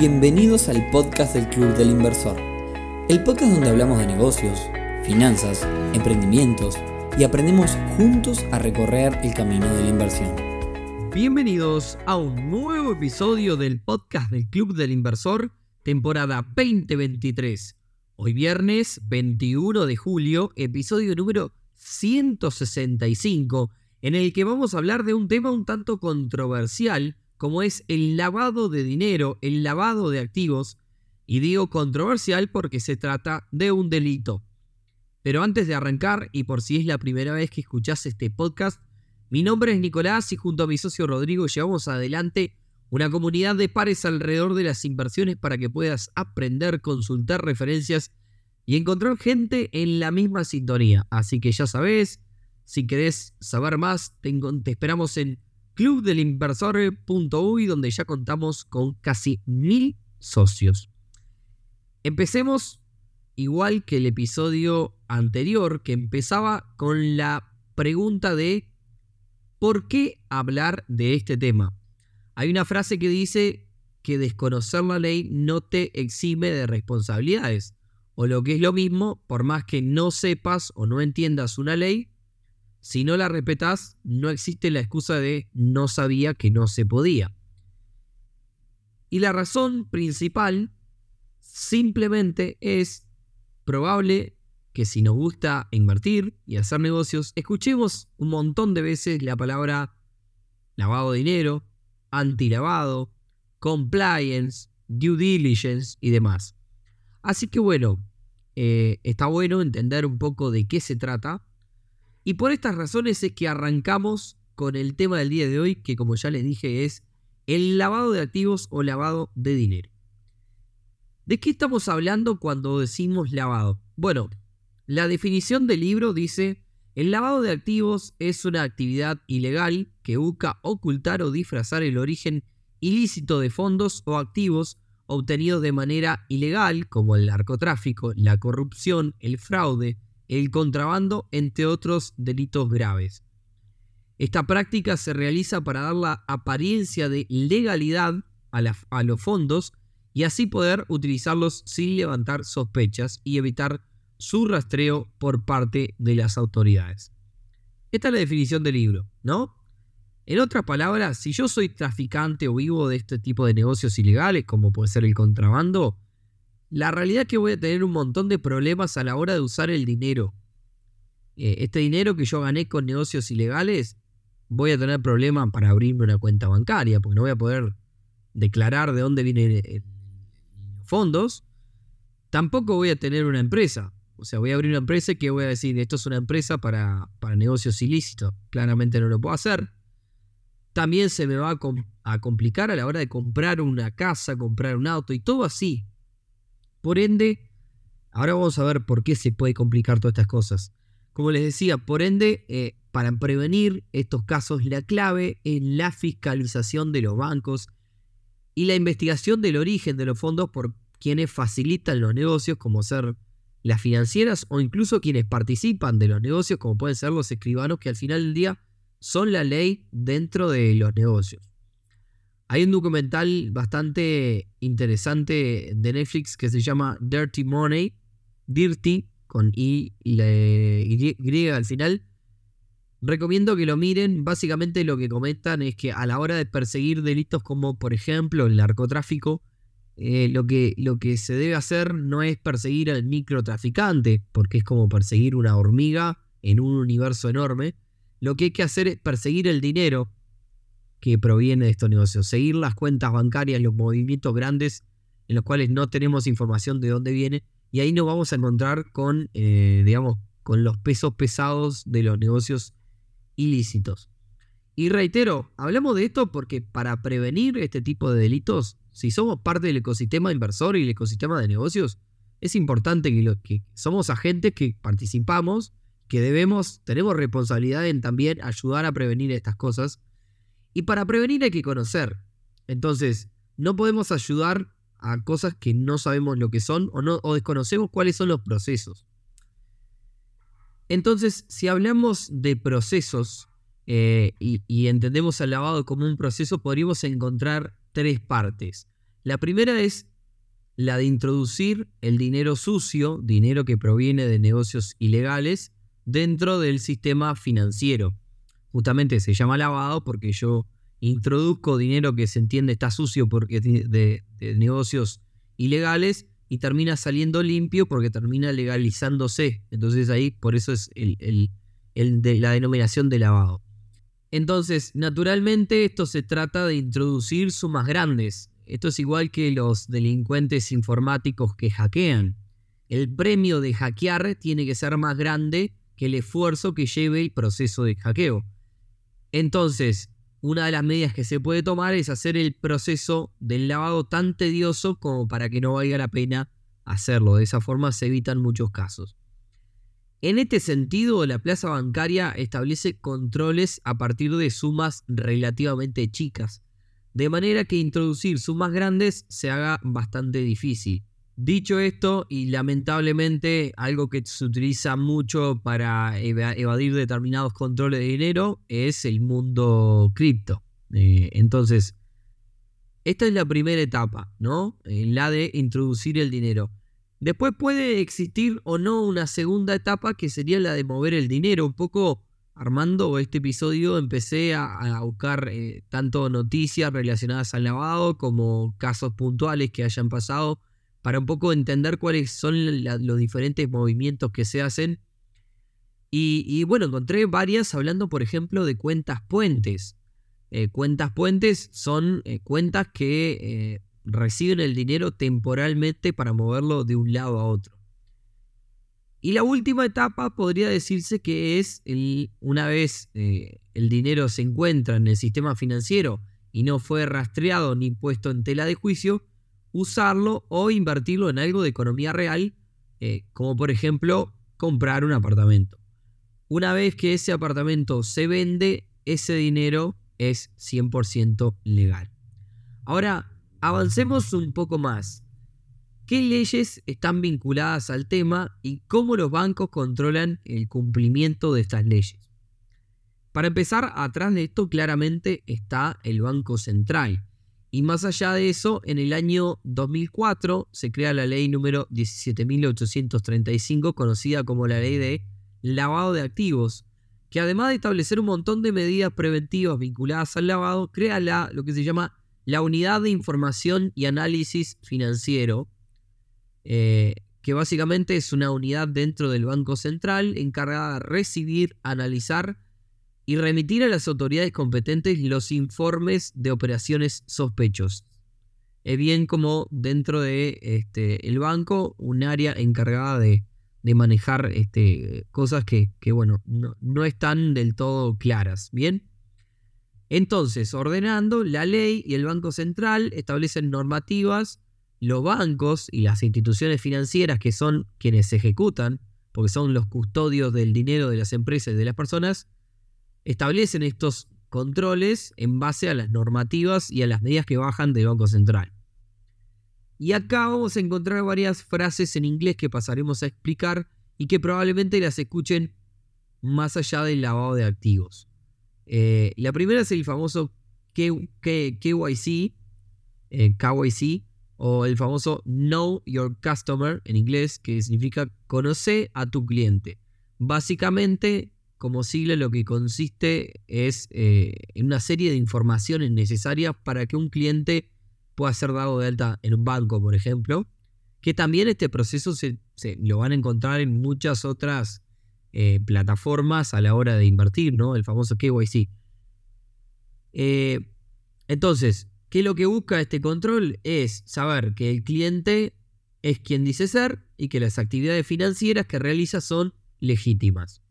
Bienvenidos al podcast del Club del Inversor, el podcast donde hablamos de negocios, finanzas, emprendimientos y aprendemos juntos a recorrer el camino de la inversión. Bienvenidos a un nuevo episodio del podcast del Club del Inversor, temporada 2023. Hoy viernes 21 de julio, episodio número 165, en el que vamos a hablar de un tema un tanto controversial como es el lavado de dinero, el lavado de activos, y digo controversial porque se trata de un delito. Pero antes de arrancar, y por si es la primera vez que escuchás este podcast, mi nombre es Nicolás y junto a mi socio Rodrigo llevamos adelante una comunidad de pares alrededor de las inversiones para que puedas aprender, consultar referencias y encontrar gente en la misma sintonía. Así que ya sabes, si querés saber más, te, te esperamos en clubdelinversor.uy donde ya contamos con casi mil socios. Empecemos igual que el episodio anterior que empezaba con la pregunta de ¿por qué hablar de este tema? Hay una frase que dice que desconocer la ley no te exime de responsabilidades. O lo que es lo mismo, por más que no sepas o no entiendas una ley, si no la respetas, no existe la excusa de no sabía que no se podía. Y la razón principal simplemente es probable que si nos gusta invertir y hacer negocios, escuchemos un montón de veces la palabra lavado de dinero, antilavado, compliance, due diligence y demás. Así que bueno, eh, está bueno entender un poco de qué se trata y por estas razones es que arrancamos con el tema del día de hoy, que como ya les dije es el lavado de activos o lavado de dinero. ¿De qué estamos hablando cuando decimos lavado? Bueno, la definición del libro dice, el lavado de activos es una actividad ilegal que busca ocultar o disfrazar el origen ilícito de fondos o activos obtenidos de manera ilegal, como el narcotráfico, la corrupción, el fraude, el contrabando, entre otros delitos graves. Esta práctica se realiza para dar la apariencia de legalidad a, los fondos y así poder utilizarlos sin levantar sospechas y evitar su rastreo por parte de las autoridades. Esta es la definición del libro, ¿no? En otras palabras, si yo soy traficante o vivo de este tipo de negocios ilegales, como puede ser el contrabando, la realidad es que voy a tener un montón de problemas a la hora de usar el dinero. Eh, este dinero que yo gané con negocios ilegales, voy a tener problemas para abrirme una cuenta bancaria, porque no voy a poder declarar de dónde vienen los fondos. Tampoco voy a tener una empresa. O sea, voy a abrir una empresa y que voy a decir, esto es una empresa para, para negocios ilícitos. Claramente no lo puedo hacer. También se me va a complicar a la hora de comprar una casa, comprar un auto y todo así. Por ende, ahora vamos a ver por qué se puede complicar todas estas cosas. Como les decía, por ende, eh, para prevenir estos casos, la clave es la fiscalización de los bancos y la investigación del origen de los fondos por quienes facilitan los negocios, como ser las financieras o incluso quienes participan de los negocios, como pueden ser los escribanos, que al final del día son la ley dentro de los negocios. Hay un documental bastante interesante de Netflix que se llama Dirty Money, Dirty, con I y, y al final. Recomiendo que lo miren. Básicamente lo que comentan es que a la hora de perseguir delitos como por ejemplo el narcotráfico, eh, lo, que, lo que se debe hacer no es perseguir al microtraficante, porque es como perseguir una hormiga en un universo enorme. Lo que hay que hacer es perseguir el dinero que proviene de estos negocios. Seguir las cuentas bancarias, los movimientos grandes en los cuales no tenemos información de dónde viene y ahí nos vamos a encontrar con, eh, digamos, con los pesos pesados de los negocios ilícitos. Y reitero, hablamos de esto porque para prevenir este tipo de delitos, si somos parte del ecosistema inversor y el ecosistema de negocios, es importante que, lo, que somos agentes que participamos, que debemos, tenemos responsabilidad en también ayudar a prevenir estas cosas y para prevenir hay que conocer. Entonces, no podemos ayudar a cosas que no sabemos lo que son o, no, desconocemos cuáles son los procesos. Entonces, si hablamos de procesos eh, y, y, entendemos el lavado como un proceso, podríamos encontrar tres partes. La primera es la de introducir el dinero sucio, dinero que proviene de negocios ilegales, dentro del sistema financiero. Justamente se llama lavado porque yo introduzco dinero que se entiende está sucio porque de, negocios ilegales y termina saliendo limpio porque termina legalizándose. Entonces ahí por eso es la denominación de lavado. Entonces, naturalmente esto se trata de introducir sumas grandes. Esto es igual que los delincuentes informáticos que hackean. El premio de hackear tiene que ser más grande que el esfuerzo que lleve el proceso de hackeo. Entonces, una de las medidas que se puede tomar es hacer el proceso del lavado tan tedioso como para que no valga la pena hacerlo. De esa forma se evitan muchos casos. En este sentido, la plaza bancaria establece controles a partir de sumas relativamente chicas, de manera que introducir sumas grandes se haga bastante difícil. Dicho esto, y lamentablemente algo que se utiliza mucho para evadir determinados controles de dinero es el mundo cripto. Eh, entonces, esta es la primera etapa, ¿no? Eh, la de introducir el dinero. Después puede existir o no una segunda etapa que sería la de mover el dinero. Un poco armando este episodio empecé a, buscar eh, tanto noticias relacionadas al lavado como casos puntuales que hayan pasado para un poco entender cuáles son los diferentes movimientos que se hacen. Y, bueno, encontré varias hablando, por ejemplo, de cuentas puentes. Eh, cuentas puentes son eh, cuentas que eh, reciben el dinero temporalmente para moverlo de un lado a otro. Y la última etapa podría decirse que es una vez el dinero se encuentra en el sistema financiero y no fue rastreado ni puesto en tela de juicio, usarlo o invertirlo en algo de economía real, eh, como por ejemplo comprar un apartamento. Una vez que ese apartamento se vende, ese dinero es 100% legal. Ahora, avancemos un poco más. ¿Qué leyes están vinculadas al tema y cómo los bancos controlan el cumplimiento de estas leyes? Para empezar, atrás de esto claramente está el Banco Central, y más allá de eso, en el año 2004 se crea la ley número 17.835, conocida como la ley de lavado de activos, que además de establecer un montón de medidas preventivas vinculadas al lavado, crea la, lo que se llama la Unidad de Información y Análisis Financiero, eh, que básicamente es una unidad dentro del Banco Central encargada de recibir, analizar y remitir a las autoridades competentes los informes de operaciones sospechos. Es bien como dentro de este, el banco un área encargada de, manejar este, cosas que, bueno, no, no, están del todo claras. Bien. Entonces, ordenando, la ley y el Banco Central establecen normativas, los bancos y las instituciones financieras que son quienes ejecutan, porque son los custodios del dinero de las empresas y de las personas, establecen estos controles en base a las normativas y a las medidas que bajan del Banco Central. Y acá vamos a encontrar varias frases en inglés que pasaremos a explicar y que probablemente las escuchen más allá del lavado de activos. Eh, la primera es el famoso KYC, eh, KYC, o el famoso Know Your Customer en inglés, que significa conoce a tu cliente. Básicamente como sigla lo que consiste es eh, en una serie de informaciones necesarias para que un cliente pueda ser dado de alta en un banco, por ejemplo, que también este proceso se, lo van a encontrar en muchas otras eh, plataformas a la hora de invertir, ¿no? El famoso KYC. Eh, entonces, ¿qué es lo que busca este control? Es saber que el cliente es quien dice ser y que las actividades financieras que realiza son legítimas.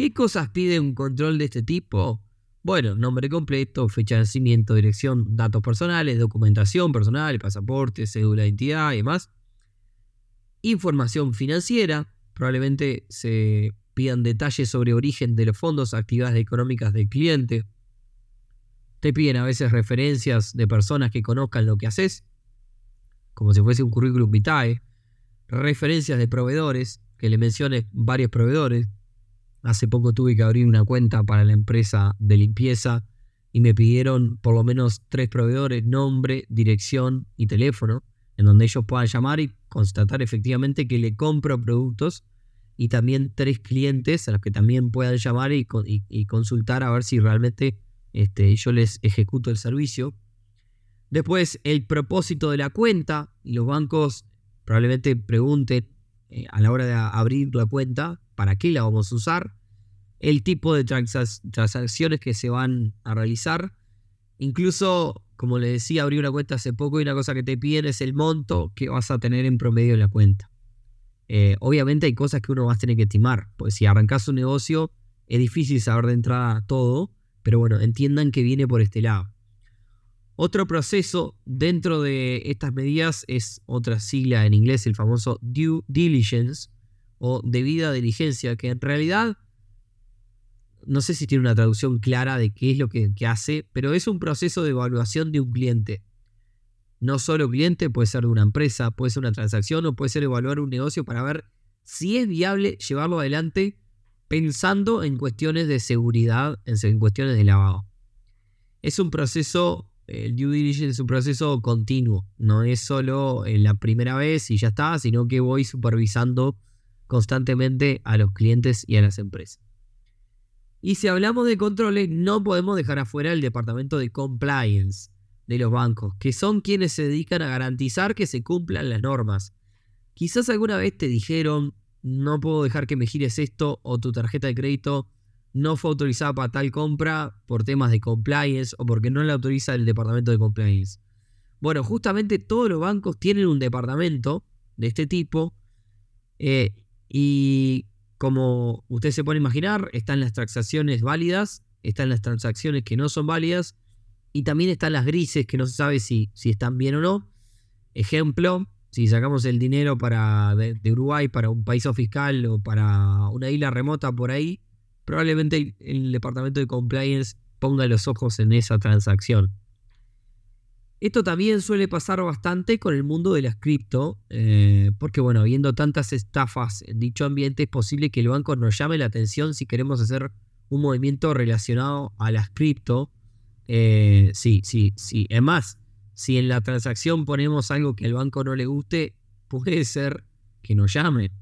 ¿Qué cosas pide un control de este tipo? Bueno, nombre completo, fecha de nacimiento, dirección, datos personales, documentación personal, pasaporte, cédula de identidad y demás. Información financiera, probablemente se pidan detalles sobre origen de los fondos, actividades económicas del cliente. Te piden a veces referencias de personas que conozcan lo que haces, como si fuese un currículum vitae. Referencias de proveedores, que le menciones varios proveedores, Hace poco tuve que abrir una cuenta para la empresa de limpieza y me pidieron por lo menos tres proveedores, nombre, dirección y teléfono, en donde ellos puedan llamar y constatar efectivamente que le compro productos y también tres clientes a los que también puedan llamar y, consultar a ver si realmente este, yo les ejecuto el servicio. Después, el propósito de la cuenta. Y los bancos probablemente pregunten eh, a la hora de abrir la cuenta para qué la vamos a usar. El tipo de transacciones que se van a realizar. Incluso, como les decía, abrí una cuenta hace poco y una cosa que te piden es el monto que vas a tener en promedio en la cuenta. Eh, obviamente hay cosas que uno va a tener que estimar, pues si arrancas un negocio es difícil saber de entrada todo, pero bueno, entiendan que viene por este lado. Otro proceso dentro de estas medidas es otra sigla en inglés, el famoso due diligence o debida diligencia, que en realidad no sé si tiene una traducción clara de qué es lo que, hace, pero es un proceso de evaluación de un cliente. No solo cliente, puede ser de una empresa, puede ser una transacción o puede ser evaluar un negocio para ver si es viable llevarlo adelante pensando en cuestiones de seguridad, en cuestiones de lavado. Es un proceso el due diligence es un proceso continuo, no es solo en la primera vez y ya está, sino que voy supervisando constantemente a los clientes y a las empresas. Y si hablamos de controles, no podemos dejar afuera el departamento de compliance de los bancos, que son quienes se dedican a garantizar que se cumplan las normas. Quizás alguna vez te dijeron, no puedo dejar que me gires esto o tu tarjeta de crédito no fue autorizada para tal compra por temas de compliance o porque no la autoriza el departamento de compliance. Bueno, justamente todos los bancos tienen un departamento de este tipo eh, y como usted se puede imaginar, están las transacciones válidas, están las transacciones que no son válidas y también están las grises que no se sabe si, si están bien o no. Ejemplo, si sacamos el dinero para, de Uruguay para un país fiscal o para una isla remota por ahí, probablemente el departamento de compliance ponga los ojos en esa transacción. Esto también suele pasar bastante con el mundo de las cripto, eh, porque bueno, viendo tantas estafas en dicho ambiente, es posible que el banco nos llame la atención si queremos hacer un movimiento relacionado a las cripto. Eh, sí, sí, sí. Es más, si en la transacción ponemos algo que al banco no le guste, puede ser que nos llame.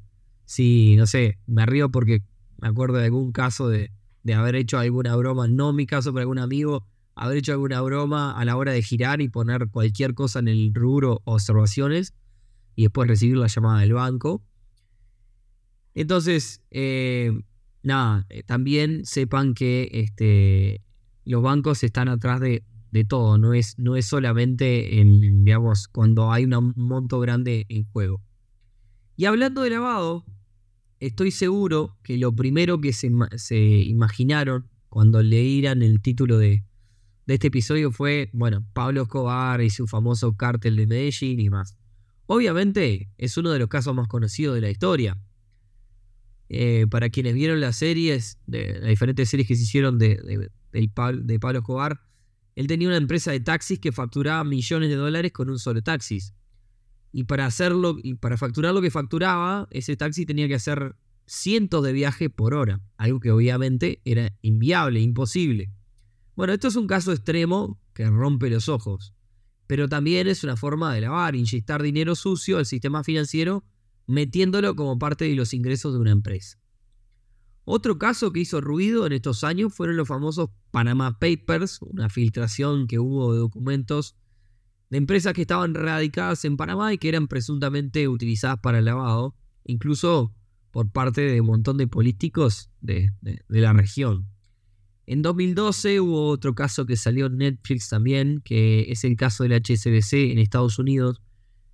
Si, no sé, me río porque me acuerdo de algún caso de, haber hecho alguna broma, no mi caso, pero algún amigo, haber hecho alguna broma a la hora de girar y poner cualquier cosa en el rubro observaciones y después recibir la llamada del banco. Entonces, eh, nada, eh, también sepan que este, los bancos están atrás de, todo, no es, no es solamente en, digamos, cuando hay un monto grande en juego. Y hablando de lavado, estoy seguro que lo primero que se, imaginaron cuando leíran el título de, este episodio fue, bueno, Pablo Escobar y su famoso cártel de Medellín y más. Obviamente es uno de los casos más conocidos de la historia. Eh, para quienes vieron las series, de, las diferentes series que se hicieron de, de, de Pablo Escobar, él tenía una empresa de taxis que facturaba millones de dólares con un solo taxis. Y para hacerlo, y para facturar lo que facturaba, ese taxi tenía que hacer cientos de viajes por hora, algo que obviamente era inviable, imposible. Bueno, esto es un caso extremo que rompe los ojos, pero también es una forma de lavar, inyectar dinero sucio al sistema financiero, metiéndolo como parte de los ingresos de una empresa. Otro caso que hizo ruido en estos años fueron los famosos Panama Papers, una filtración que hubo de documentos de empresas que estaban radicadas en Panamá y que eran presuntamente utilizadas para el lavado, incluso por parte de un montón de políticos de, la región. En 2012 hubo otro caso que salió en Netflix también, que es el caso del HSBC en Estados Unidos,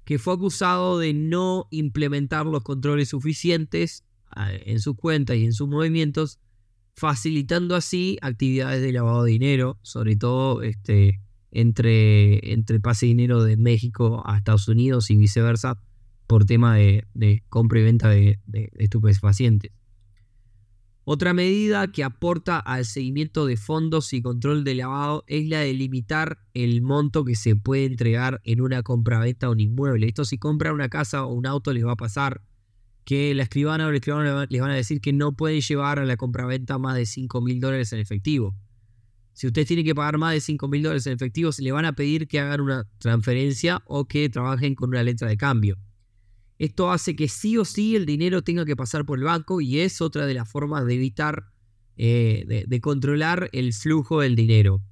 que fue acusado de no implementar los controles suficientes ah, en sus cuentas y en sus movimientos, facilitando así actividades de lavado de dinero, sobre todo este, entre, entre pase dinero de México a Estados Unidos y viceversa por tema de, compra y venta de, de, estupefacientes. Otra medida que aporta al seguimiento de fondos y control de lavado es la de limitar el monto que se puede entregar en una compraventa o un inmueble. Esto si compran una casa o un auto les va a pasar que la escribana o el escribano les van a decir que no pueden llevar a la compraventa más de 5 mil dólares en efectivo. si usted tiene que pagar más de 5 mil dólares en efectivo, se le van a pedir que hagan una transferencia o que trabajen con una letra de cambio. Esto hace que sí o sí el dinero tenga que pasar por el banco y es otra de las formas de evitar, eh, de, controlar el flujo del dinero.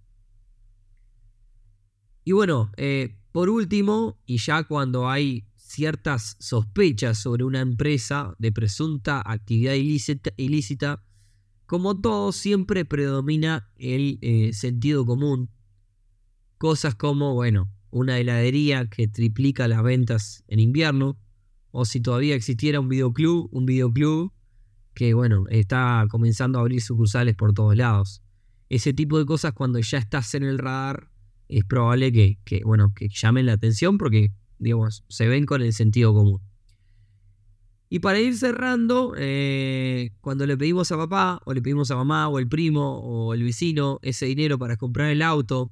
Y bueno, eh, por último, y ya cuando hay ciertas sospechas sobre una empresa de presunta actividad ilícita, como todo, siempre predomina el eh, sentido común. Cosas como, bueno, una heladería que triplica las ventas en invierno, o si todavía existiera un videoclub, un videoclub que, bueno, está comenzando a abrir sucursales por todos lados. Ese tipo de cosas cuando ya estás en el radar es probable que, que bueno, que llamen la atención porque, digamos, se ven con el sentido común. Y para ir cerrando, eh, cuando le pedimos a papá, o le pedimos a mamá, o el primo, o el vecino, ese dinero para comprar el auto,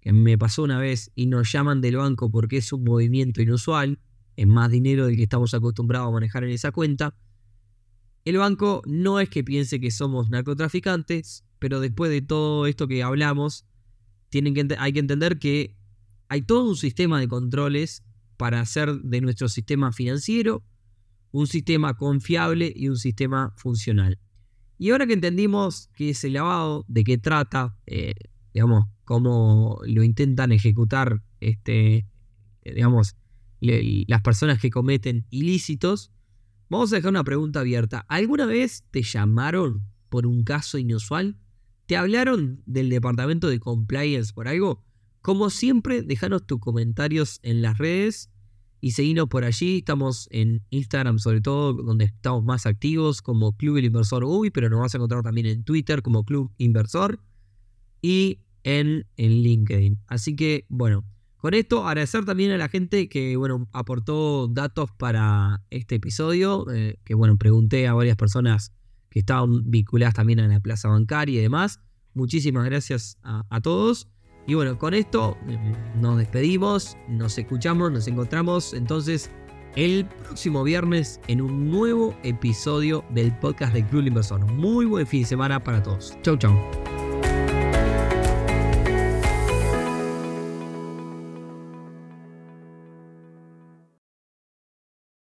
que me pasó una vez, y nos llaman del banco porque es un movimiento inusual, es más dinero del que estamos acostumbrados a manejar en esa cuenta, el banco no es que piense que somos narcotraficantes, pero después de todo esto que hablamos, tienen que, hay que entender que hay todo un sistema de controles para hacer de nuestro sistema financiero un sistema confiable y un sistema funcional. Y ahora que entendimos qué es el lavado, de qué trata, eh, digamos, cómo lo intentan ejecutar este, digamos, las personas que cometen ilícitos, vamos a dejar una pregunta abierta. ¿Alguna vez te llamaron por un caso inusual? ¿Te hablaron del departamento de compliance por algo? Como siempre, déjanos tus comentarios en las redes y seguimos por allí. Estamos en Instagram, sobre todo, donde estamos más activos como Club El Inversor Uy, pero nos vas a encontrar también en Twitter como Club Inversor y en, en LinkedIn. Así que, bueno, con esto agradecer también a la gente que, bueno, aportó datos para este episodio. Eh, que, bueno, pregunté a varias personas que estaban vinculadas también a la plaza bancaria y demás. Muchísimas gracias a todos. Y bueno, con esto mm, nos despedimos, nos escuchamos, nos encontramos entonces el próximo viernes en un nuevo episodio del podcast de Club Inversor. Muy buen fin de semana para todos. Chau, chau.